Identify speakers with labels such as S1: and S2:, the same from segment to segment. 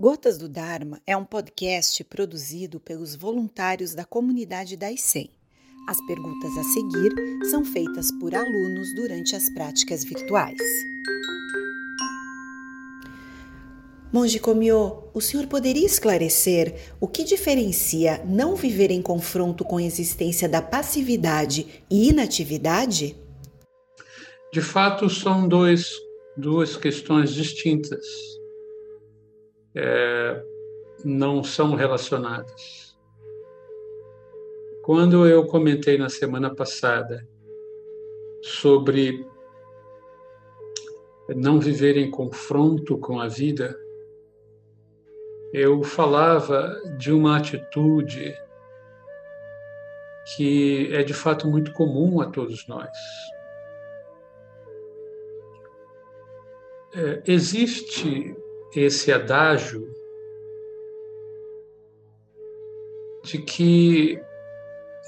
S1: Gotas do Dharma é um podcast produzido pelos voluntários da comunidade da ICEM. As perguntas a seguir são feitas por alunos durante as práticas virtuais. Monge Komyo, o senhor poderia esclarecer o que diferencia não viver em confronto com a existência da passividade e inatividade?
S2: De fato, são dois, duas questões distintas é, não são relacionadas. Quando eu comentei na semana passada sobre não viver em confronto com a vida, eu falava de uma atitude que é de fato muito comum a todos nós. É, existe esse adágio de que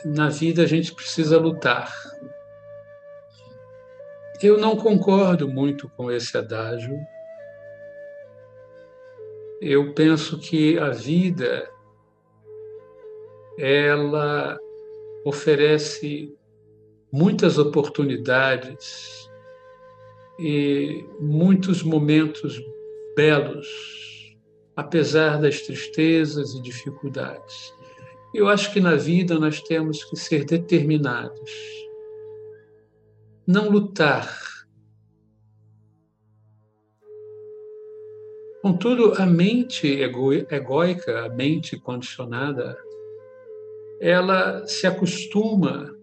S2: na vida a gente precisa lutar. Eu não concordo muito com esse adágio. Eu penso que a vida ela oferece muitas oportunidades e muitos momentos belos, apesar das tristezas e dificuldades. Eu acho que na vida nós temos que ser determinados, não lutar. Contudo, a mente egóica, a mente condicionada, ela se acostuma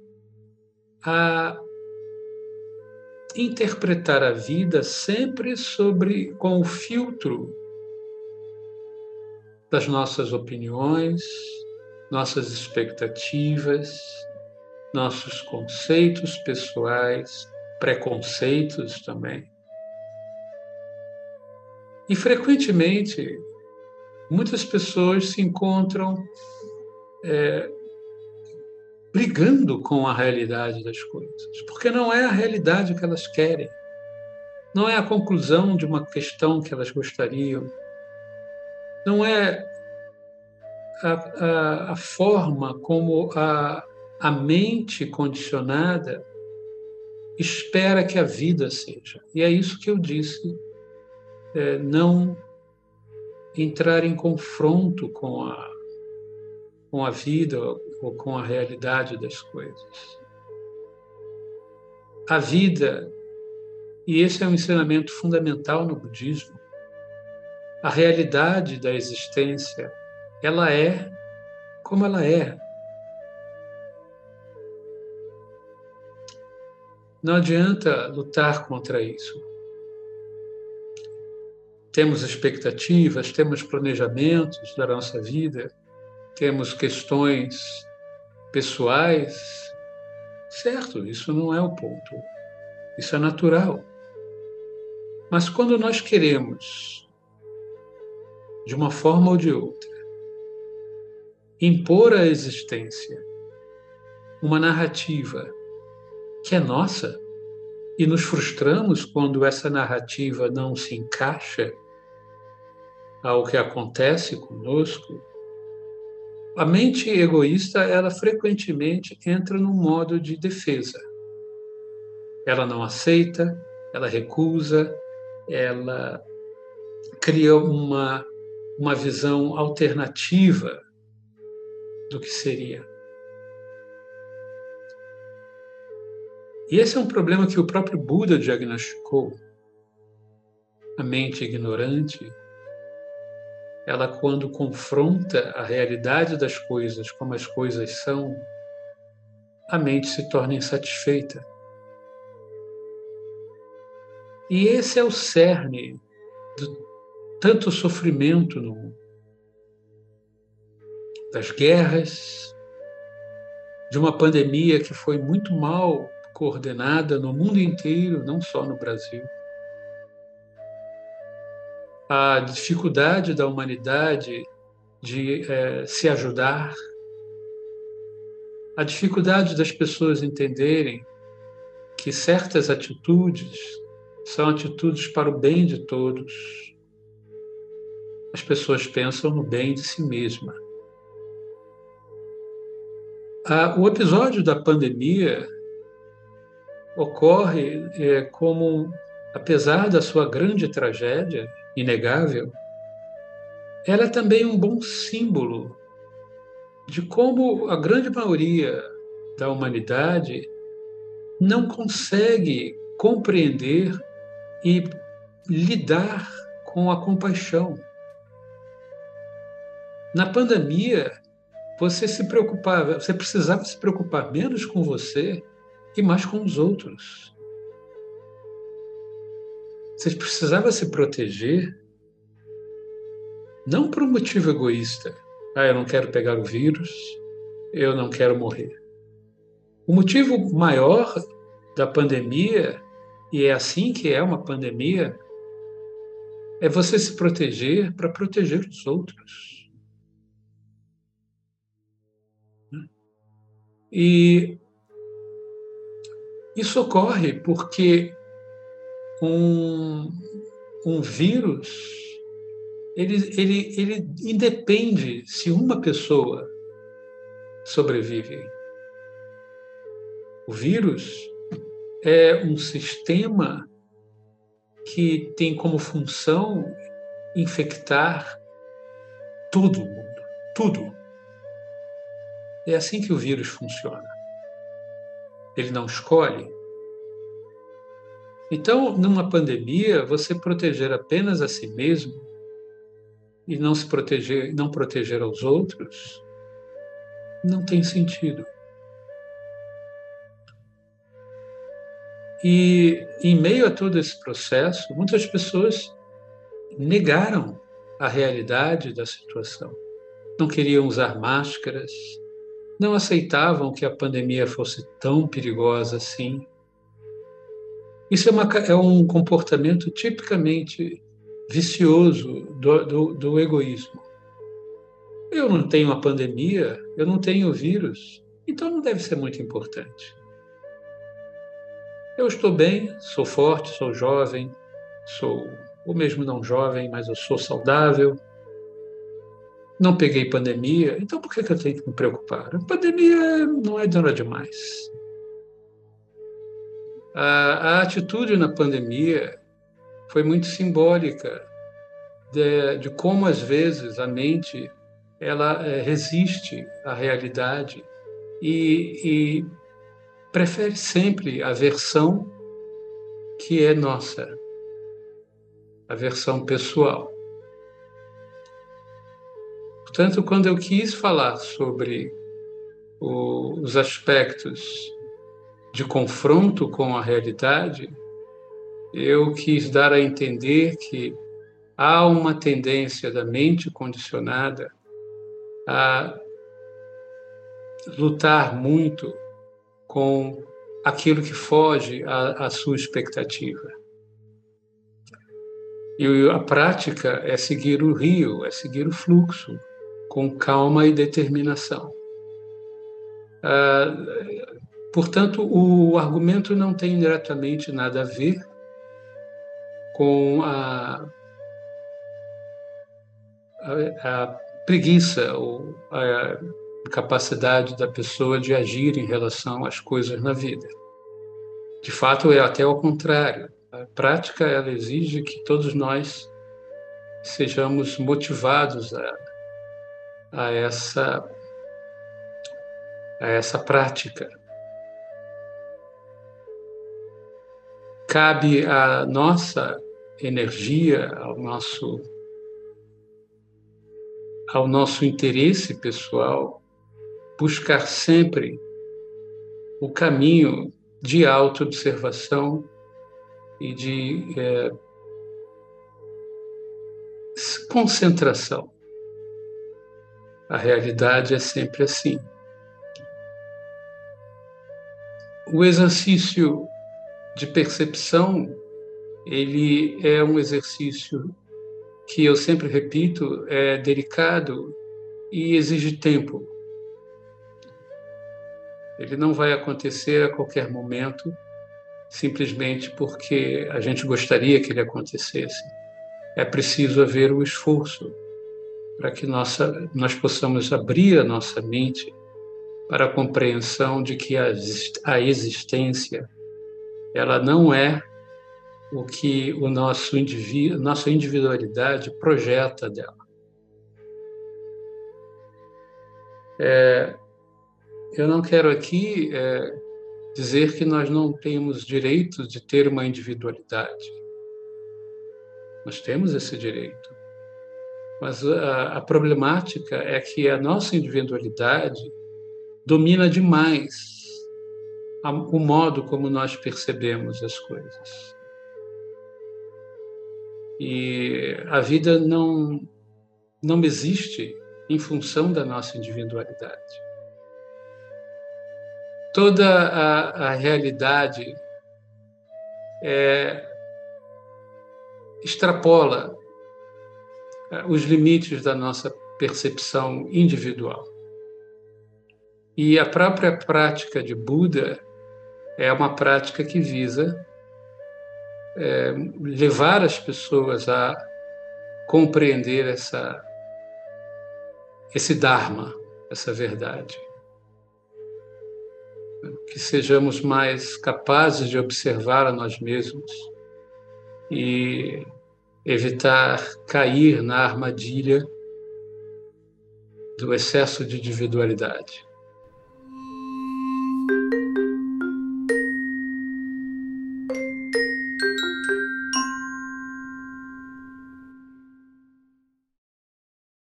S2: a interpretar a vida sempre sobre com o filtro das nossas opiniões, nossas expectativas, nossos conceitos pessoais, preconceitos também. E frequentemente, muitas pessoas se encontram é, brigando com a realidade das coisas, porque não é a realidade que elas querem, não é a conclusão de uma questão que elas gostariam, não é a, a, a forma como a, a mente condicionada espera que a vida seja. E é isso que eu disse, é, não entrar em confronto com a, com a vida ou com a realidade das coisas. A vida, e esse é um ensinamento fundamental no budismo, a realidade da existência, ela é como ela é. Não adianta lutar contra isso. Temos expectativas, temos planejamentos da nossa vida, temos questões pessoais, certo, isso não é o ponto. Isso é natural. Mas quando nós queremos, de uma forma ou de outra, impor à existência uma narrativa que é nossa, e nos frustramos quando essa narrativa não se encaixa ao que acontece conosco, a mente egoísta, ela frequentemente entra num modo de defesa. Ela não aceita, ela recusa, ela cria uma, uma visão alternativa do que seria. E esse é um problema que o próprio Buda diagnosticou. A mente ignorante ela quando confronta a realidade das coisas como as coisas são, a mente se torna insatisfeita. E esse é o cerne de tanto sofrimento no mundo. Das guerras, de uma pandemia que foi muito mal coordenada no mundo inteiro, não só no Brasil a dificuldade da humanidade de é, se ajudar, a dificuldade das pessoas entenderem que certas atitudes são atitudes para o bem de todos, as pessoas pensam no bem de si mesma. O episódio da pandemia ocorre é, como, apesar da sua grande tragédia, inegável, ela é também um bom símbolo de como a grande maioria da humanidade não consegue compreender e lidar com a compaixão. Na pandemia, você se preocupava, você precisava se preocupar menos com você e mais com os outros. Você precisava se proteger não por um motivo egoísta. Ah, eu não quero pegar o vírus, eu não quero morrer. O motivo maior da pandemia, e é assim que é uma pandemia, é você se proteger para proteger os outros. E isso ocorre porque um, um vírus ele, ele, ele independe se uma pessoa sobrevive. O vírus é um sistema que tem como função infectar todo mundo, tudo. É assim que o vírus funciona. Ele não escolhe. Então, numa pandemia, você proteger apenas a si mesmo e não se proteger, não proteger aos outros, não tem sentido. E em meio a todo esse processo, muitas pessoas negaram a realidade da situação. Não queriam usar máscaras, não aceitavam que a pandemia fosse tão perigosa assim. Isso é, uma, é um comportamento tipicamente vicioso do, do, do egoísmo. Eu não tenho a pandemia, eu não tenho vírus, então não deve ser muito importante. Eu estou bem, sou forte, sou jovem, sou, ou mesmo não jovem, mas eu sou saudável. Não peguei pandemia, então por que eu tenho que me preocupar? A pandemia não é dona demais. A, a atitude na pandemia foi muito simbólica de, de como às vezes a mente ela é, resiste à realidade e, e prefere sempre a versão que é nossa, a versão pessoal. Portanto, quando eu quis falar sobre o, os aspectos de confronto com a realidade, eu quis dar a entender que há uma tendência da mente condicionada a lutar muito com aquilo que foge à, sua expectativa. E a prática é seguir o rio, é seguir o fluxo, com calma e determinação. Ah, portanto, o argumento não tem diretamente nada a ver com a, a, a preguiça ou a capacidade da pessoa de agir em relação às coisas na vida. De fato, é até ao contrário. A prática ela exige que todos nós sejamos motivados a, a essa a essa prática. Cabe à nossa energia, ao nosso ao nosso interesse pessoal, buscar sempre o caminho de autoobservação e de é, concentração. A realidade é sempre assim. O exercício de percepção ele é um exercício que eu sempre repito, é delicado e exige tempo. Ele não vai acontecer a qualquer momento, simplesmente porque a gente gostaria que ele acontecesse. É preciso haver o esforço para que nossa, nós possamos abrir a nossa mente para a compreensão de que a, a existência ela não é o que o nosso indivíduo, nossa individualidade projeta dela. É, eu não quero aqui é, dizer que nós não temos direito de ter uma individualidade. Nós temos esse direito. Mas a, a problemática é que a nossa individualidade domina demais o modo como nós percebemos as coisas. E a vida não, não existe em função da nossa individualidade. Toda a, a realidade é, extrapola é, os limites da nossa percepção individual. E a própria prática de Buda é uma prática que visa é, levar as pessoas a compreender essa, esse Dharma, essa verdade. Que sejamos mais capazes de observar a nós mesmos e evitar cair na armadilha do excesso de individualidade.